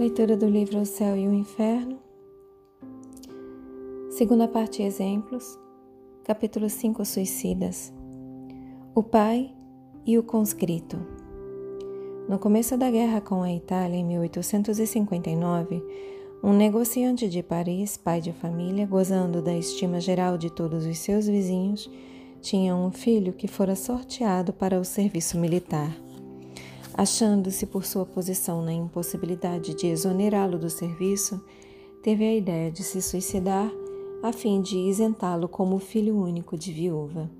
Leitura do livro O Céu e o Inferno. Segunda parte Exemplos. Capítulo 5 Suicidas. O pai e o conscrito. No começo da guerra com a Itália, em 1859, um negociante de Paris, pai de família, gozando da estima geral de todos os seus vizinhos, tinha um filho que fora sorteado para o serviço militar. Achando-se por sua posição na impossibilidade de exonerá-lo do serviço, teve a ideia de se suicidar a fim de isentá-lo como filho único de viúva.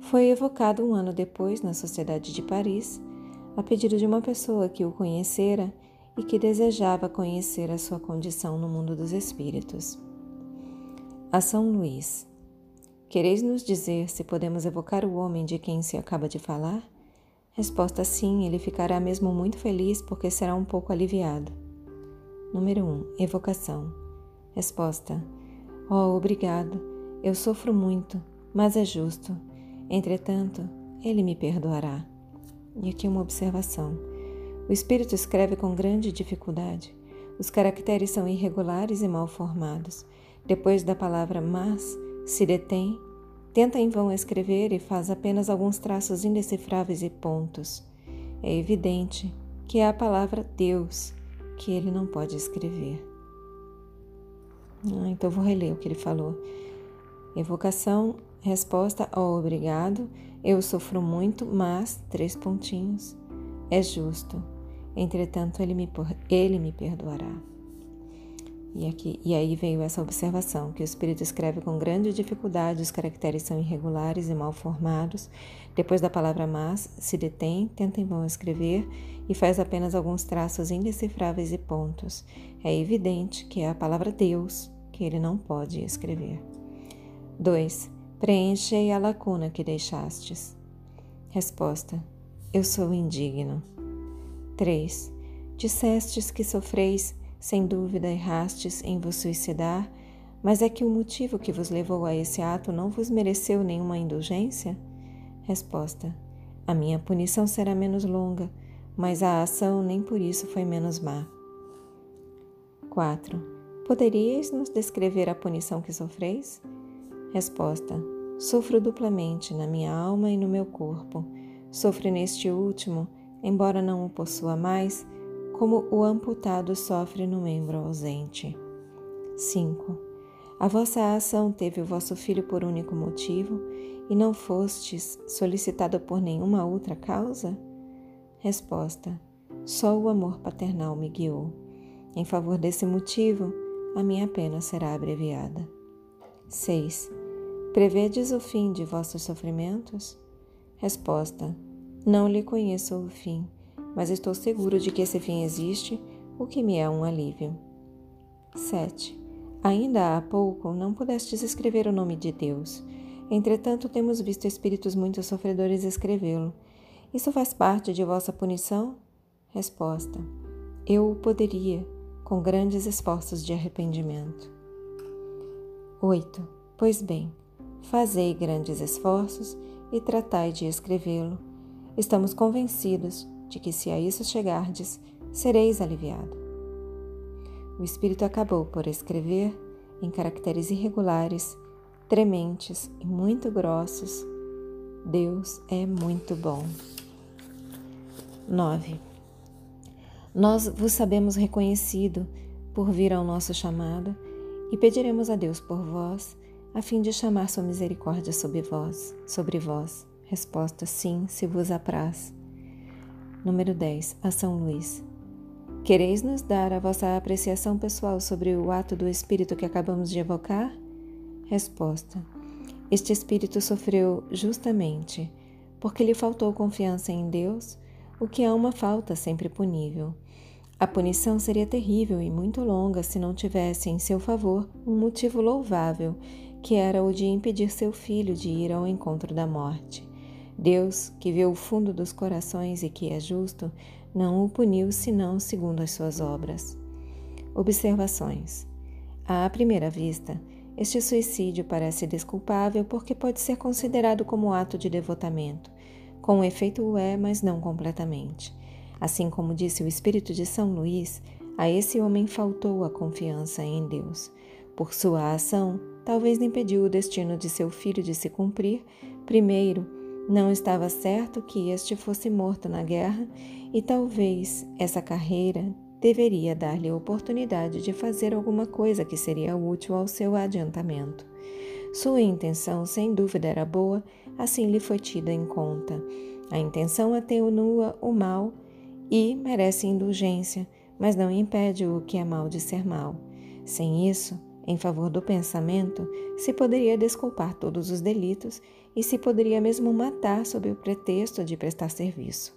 Foi evocado um ano depois na Sociedade de Paris, a pedido de uma pessoa que o conhecera e que desejava conhecer a sua condição no mundo dos espíritos. A São Luís. Quereis nos dizer se podemos evocar o homem de quem se acaba de falar? Resposta sim, ele ficará mesmo muito feliz porque será um pouco aliviado. Número 1. Um, evocação. Resposta: Oh, obrigado. Eu sofro muito, mas é justo. Entretanto, ele me perdoará. E aqui uma observação. O espírito escreve com grande dificuldade. Os caracteres são irregulares e mal formados. Depois da palavra mas, se detém Tenta em vão escrever e faz apenas alguns traços indecifráveis e pontos. É evidente que é a palavra Deus que ele não pode escrever. Ah, então vou reler o que ele falou. Evocação, resposta ao obrigado. Eu sofro muito, mas três pontinhos. É justo. Entretanto, ele me, ele me perdoará. E, aqui, e aí veio essa observação, que o espírito escreve com grande dificuldade, os caracteres são irregulares e mal formados. Depois da palavra mas, se detém, tenta em vão escrever e faz apenas alguns traços indecifráveis e pontos. É evidente que é a palavra Deus que ele não pode escrever. 2. Preenchei a lacuna que deixastes. Resposta: Eu sou indigno. 3. Dissestes que sofreis sem dúvida errastes em vos suicidar, mas é que o motivo que vos levou a esse ato não vos mereceu nenhuma indulgência? Resposta: A minha punição será menos longa, mas a ação nem por isso foi menos má. 4. Poderíeis nos descrever a punição que sofreis? Resposta: Sofro duplamente na minha alma e no meu corpo. Sofro neste último, embora não o possua mais, como o amputado sofre no membro ausente. 5. A vossa ação teve o vosso filho por único motivo e não fostes solicitado por nenhuma outra causa? Resposta: Só o amor paternal me guiou. Em favor desse motivo, a minha pena será abreviada. 6. Prevedes o fim de vossos sofrimentos? Resposta: Não lhe conheço o fim mas estou seguro de que esse fim existe, o que me é um alívio. 7. Ainda há pouco não pudestes escrever o nome de Deus. Entretanto, temos visto espíritos muito sofredores escrevê-lo. Isso faz parte de vossa punição? Resposta: Eu o poderia, com grandes esforços de arrependimento. 8. Pois bem, fazei grandes esforços e tratai de escrevê-lo. Estamos convencidos de que, se a isso chegardes, sereis aliviado. O Espírito acabou por escrever, em caracteres irregulares, trementes e muito grossos: Deus é muito bom. 9. Nós vos sabemos reconhecido por vir ao nosso chamado e pediremos a Deus por vós, a fim de chamar sua misericórdia sobre vós, sobre vós. Resposta: sim, se vos apraz. Número 10. A São Luís. Quereis nos dar a vossa apreciação pessoal sobre o ato do espírito que acabamos de evocar? Resposta. Este espírito sofreu justamente porque lhe faltou confiança em Deus, o que é uma falta sempre punível. A punição seria terrível e muito longa se não tivesse em seu favor um motivo louvável, que era o de impedir seu filho de ir ao encontro da morte. Deus, que vê o fundo dos corações e que é justo, não o puniu senão segundo as suas obras. Observações. À primeira vista, este suicídio parece desculpável porque pode ser considerado como ato de devotamento. Com efeito o é, mas não completamente. Assim como disse o Espírito de São Luís, a esse homem faltou a confiança em Deus. Por sua ação, talvez impediu o destino de seu filho de se cumprir. Primeiro, não estava certo que este fosse morto na guerra, e talvez essa carreira deveria dar-lhe a oportunidade de fazer alguma coisa que seria útil ao seu adiantamento. Sua intenção, sem dúvida, era boa, assim lhe foi tida em conta. A intenção atenua o mal e merece indulgência, mas não impede o que é mal de ser mal. Sem isso, em favor do pensamento, se poderia desculpar todos os delitos e se poderia mesmo matar sob o pretexto de prestar serviço.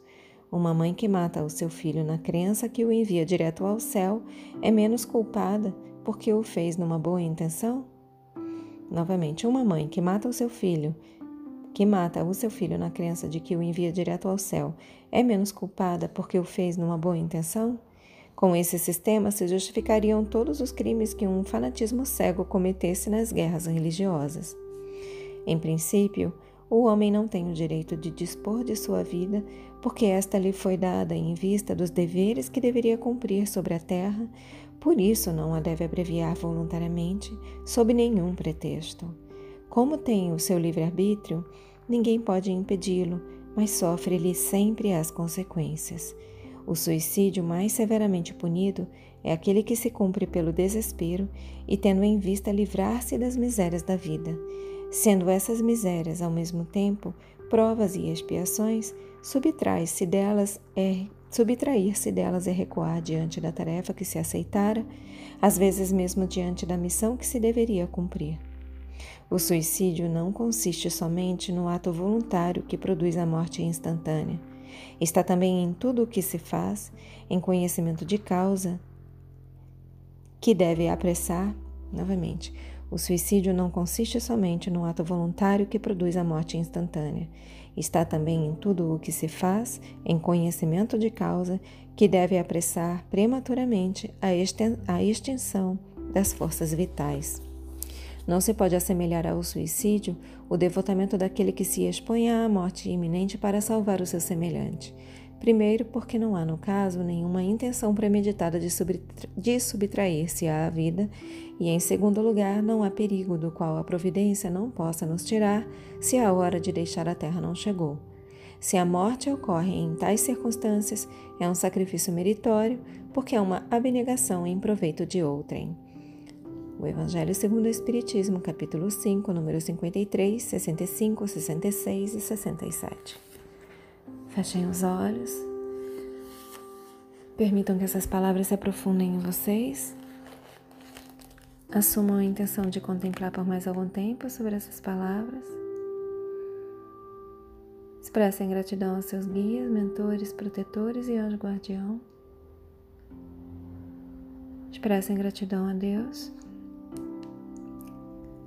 Uma mãe que mata o seu filho na crença que o envia direto ao céu é menos culpada porque o fez numa boa intenção? Novamente, uma mãe que mata o seu filho, que mata o seu filho na crença de que o envia direto ao céu, é menos culpada porque o fez numa boa intenção? Com esse sistema se justificariam todos os crimes que um fanatismo cego cometesse nas guerras religiosas. Em princípio, o homem não tem o direito de dispor de sua vida, porque esta lhe foi dada em vista dos deveres que deveria cumprir sobre a terra, por isso não a deve abreviar voluntariamente, sob nenhum pretexto. Como tem o seu livre-arbítrio, ninguém pode impedi-lo, mas sofre-lhe sempre as consequências. O suicídio mais severamente punido é aquele que se cumpre pelo desespero e tendo em vista livrar-se das misérias da vida. Sendo essas misérias, ao mesmo tempo, provas e expiações, subtrai-se delas é subtrair-se delas é recuar diante da tarefa que se aceitara, às vezes mesmo diante da missão que se deveria cumprir. O suicídio não consiste somente no ato voluntário que produz a morte instantânea Está também em tudo o que se faz, em conhecimento de causa, que deve apressar, novamente, o suicídio não consiste somente no ato voluntário que produz a morte instantânea. Está também em tudo o que se faz, em conhecimento de causa, que deve apressar prematuramente a extinção das forças vitais. Não se pode assemelhar ao suicídio o devotamento daquele que se expõe à morte iminente para salvar o seu semelhante. Primeiro, porque não há, no caso, nenhuma intenção premeditada de, de subtrair-se à vida, e em segundo lugar, não há perigo do qual a providência não possa nos tirar se a hora de deixar a terra não chegou. Se a morte ocorre em tais circunstâncias, é um sacrifício meritório, porque é uma abnegação em proveito de outrem. O Evangelho segundo o Espiritismo, capítulo 5, números 53, 65, 66 e 67. Fechem os olhos. Permitam que essas palavras se aprofundem em vocês. Assumam a intenção de contemplar por mais algum tempo sobre essas palavras. Expressem gratidão aos seus guias, mentores, protetores e anjo guardião. Expressem gratidão a Deus